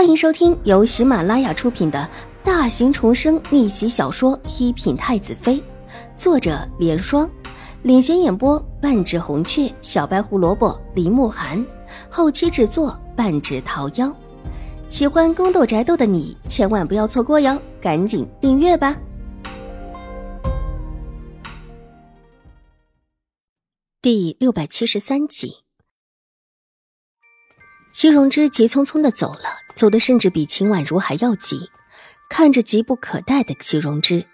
欢迎收听由喜马拉雅出品的大型重生逆袭小说《一品太子妃》，作者：莲霜，领衔演播：半指红雀、小白胡萝卜、林慕寒，后期制作：半指桃夭。喜欢宫斗宅斗的你千万不要错过哟，赶紧订阅吧！第六百七十三集，齐荣之急匆匆的走了，走的甚至比秦婉如还要急。看着急不可待的齐荣之，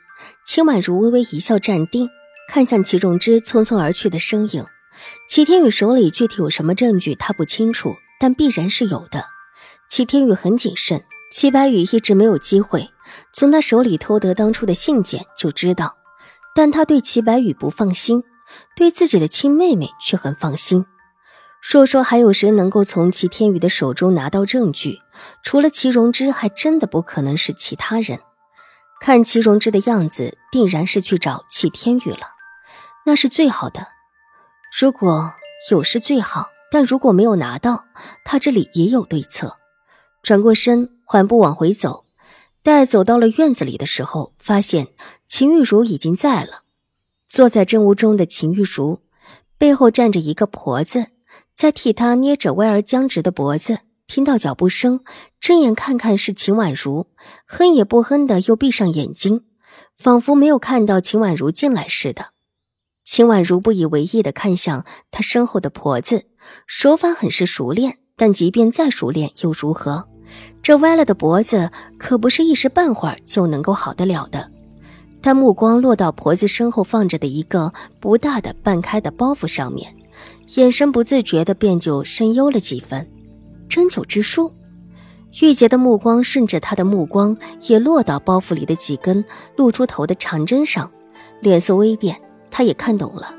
秦婉如微微一笑，站定，看向齐荣之匆匆而去的身影。齐天宇手里具体有什么证据，他不清楚，但必然是有的。齐天宇很谨慎，齐白羽一直没有机会从他手里偷得当初的信件，就知道，但他对齐白羽不放心。对自己的亲妹妹却很放心。说说还有谁能够从齐天宇的手中拿到证据？除了齐荣之，还真的不可能是其他人。看齐荣之的样子，定然是去找齐天宇了。那是最好的。如果有是最好，但如果没有拿到，他这里也有对策。转过身，缓步往回走。待走到了院子里的时候，发现秦玉茹已经在了。坐在正屋中的秦玉茹，背后站着一个婆子，在替他捏着歪而僵直的脖子。听到脚步声，睁眼看看是秦婉如，哼也不哼的又闭上眼睛，仿佛没有看到秦婉如进来似的。秦婉如不以为意的看向他身后的婆子，手法很是熟练，但即便再熟练又如何？这歪了的脖子可不是一时半会儿就能够好得了的。他目光落到婆子身后放着的一个不大的半开的包袱上面，眼神不自觉的便就深幽了几分。针灸之术，玉洁的目光顺着他的目光也落到包袱里的几根露出头的长针上，脸色微变，他也看懂了，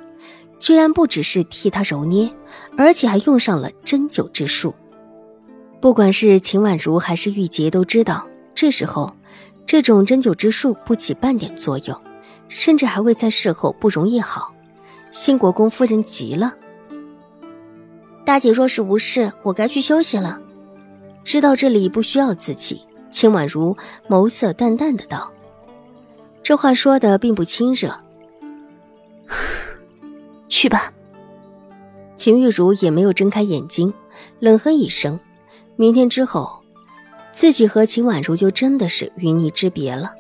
居然不只是替他揉捏，而且还用上了针灸之术。不管是秦婉如还是玉洁都知道，这时候。这种针灸之术不起半点作用，甚至还会在事后不容易好。新国公夫人急了：“大姐若是无事，我该去休息了。”知道这里不需要自己，秦婉如眸色淡淡的道：“这话说的并不亲热。去吧。”秦玉茹也没有睁开眼睛，冷哼一声：“明天之后。”自己和秦婉如就真的是云泥之别了，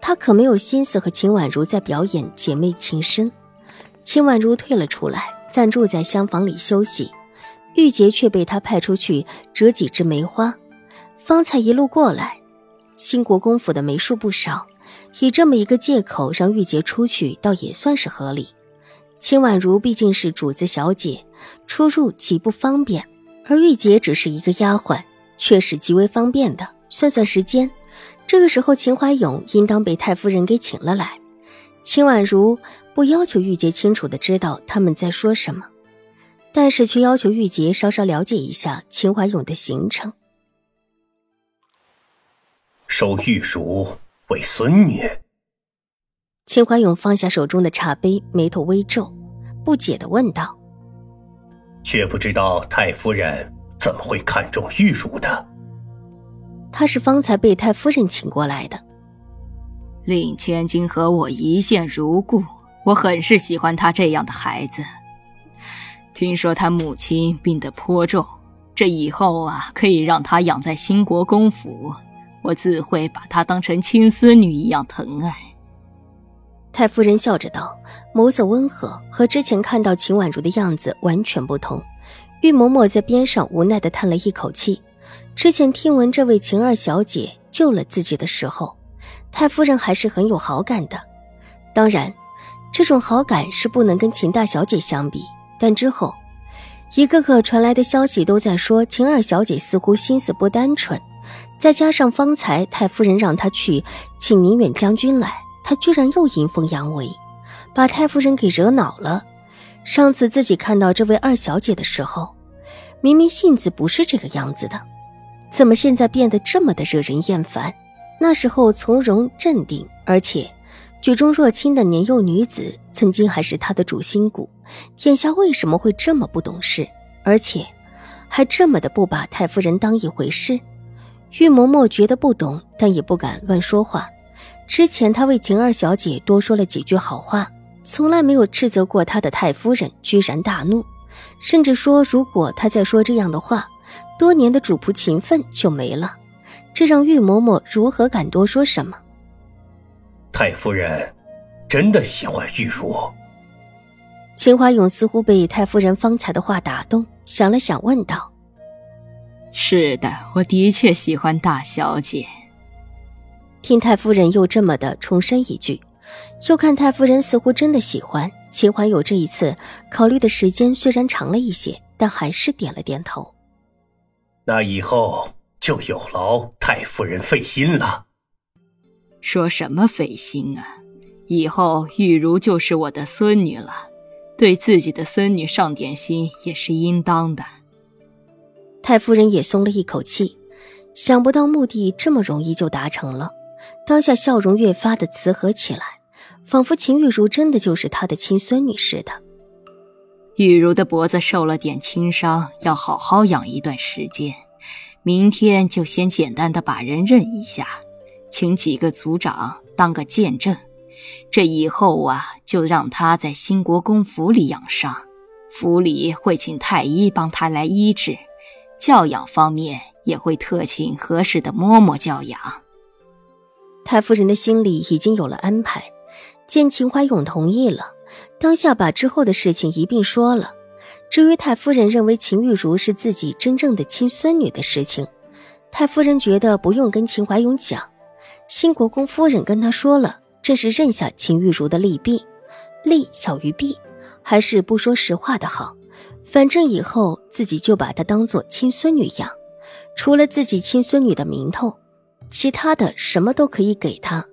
他可没有心思和秦婉如在表演姐妹情深。秦婉如退了出来，暂住在厢房里休息，玉洁却被他派出去折几枝梅花。方才一路过来，兴国公府的梅树不少，以这么一个借口让玉洁出去，倒也算是合理。秦婉如毕竟是主子小姐，出入极不方便，而玉洁只是一个丫鬟。却是极为方便的。算算时间，这个时候秦怀勇应当被太夫人给请了来。秦婉如不要求玉洁清楚的知道他们在说什么，但是却要求玉洁稍稍了解一下秦怀勇的行程。收玉茹为孙女。秦怀勇放下手中的茶杯，眉头微皱，不解的问道：“却不知道太夫人。”怎么会看中玉茹的？她是方才被太夫人请过来的。令千金和我一见如故，我很是喜欢她这样的孩子。听说他母亲病得颇重，这以后啊，可以让她养在兴国公府，我自会把她当成亲孙女一样疼爱。太夫人笑着道，眸色温和，和之前看到秦婉如的样子完全不同。玉嬷嬷在边上无奈的叹了一口气。之前听闻这位秦二小姐救了自己的时候，太夫人还是很有好感的。当然，这种好感是不能跟秦大小姐相比。但之后，一个个传来的消息都在说秦二小姐似乎心思不单纯。再加上方才太夫人让她去请宁远将军来，她居然又阴奉阳违，把太夫人给惹恼了。上次自己看到这位二小姐的时候，明明性子不是这个样子的，怎么现在变得这么的惹人厌烦？那时候从容镇定，而且举重若轻的年幼女子，曾经还是他的主心骨，眼下为什么会这么不懂事，而且还这么的不把太夫人当一回事？玉嬷嬷觉得不懂，但也不敢乱说话。之前他为晴儿小姐多说了几句好话，从来没有斥责过他的太夫人，居然大怒，甚至说如果他再说这样的话，多年的主仆情分就没了。这让玉嬷嬷如何敢多说什么？太夫人真的喜欢玉茹？秦怀勇似乎被太夫人方才的话打动，想了想，问道：“是的，我的确喜欢大小姐。”听太夫人又这么的重申一句，又看太夫人似乎真的喜欢秦怀勇，这一次考虑的时间虽然长了一些，但还是点了点头。那以后就有劳太夫人费心了。说什么费心啊？以后玉茹就是我的孙女了。对自己的孙女上点心也是应当的。太夫人也松了一口气，想不到目的这么容易就达成了，当下笑容越发的慈和起来，仿佛秦玉茹真的就是她的亲孙女似的。玉茹的脖子受了点轻伤，要好好养一段时间，明天就先简单的把人认一下，请几个族长当个见证。这以后啊，就让他在兴国公府里养伤，府里会请太医帮他来医治，教养方面也会特请合适的嬷嬷教养。太夫人的心里已经有了安排，见秦怀勇同意了，当下把之后的事情一并说了。至于太夫人认为秦玉茹是自己真正的亲孙女的事情，太夫人觉得不用跟秦怀勇讲，新国公夫人跟他说了。这是认下秦玉茹的利弊，利小于弊，还是不说实话的好。反正以后自己就把她当做亲孙女养，除了自己亲孙女的名头，其他的什么都可以给她，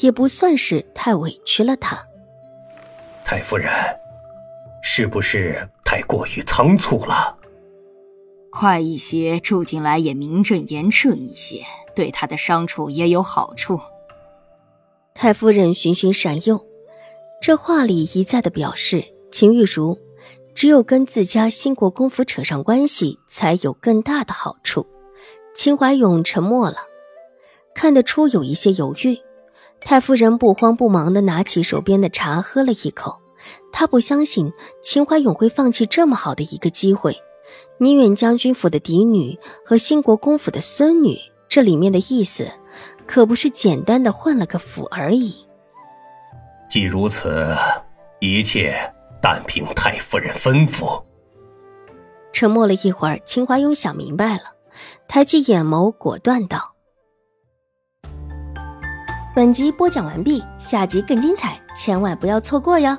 也不算是太委屈了她。太夫人，是不是太过于仓促了？快一些住进来也名正言顺一些，对他的伤处也有好处。太夫人循循善诱，这话里一再的表示，秦玉茹只有跟自家兴国公府扯上关系，才有更大的好处。秦怀勇沉默了，看得出有一些犹豫。太夫人不慌不忙的拿起手边的茶喝了一口，她不相信秦怀勇会放弃这么好的一个机会。宁远将军府的嫡女和兴国公府的孙女，这里面的意思。可不是简单的换了个府而已。既如此，一切但凭太夫人吩咐。沉默了一会儿，秦怀勇想明白了，抬起眼眸，果断道：“本集播讲完毕，下集更精彩，千万不要错过哟。”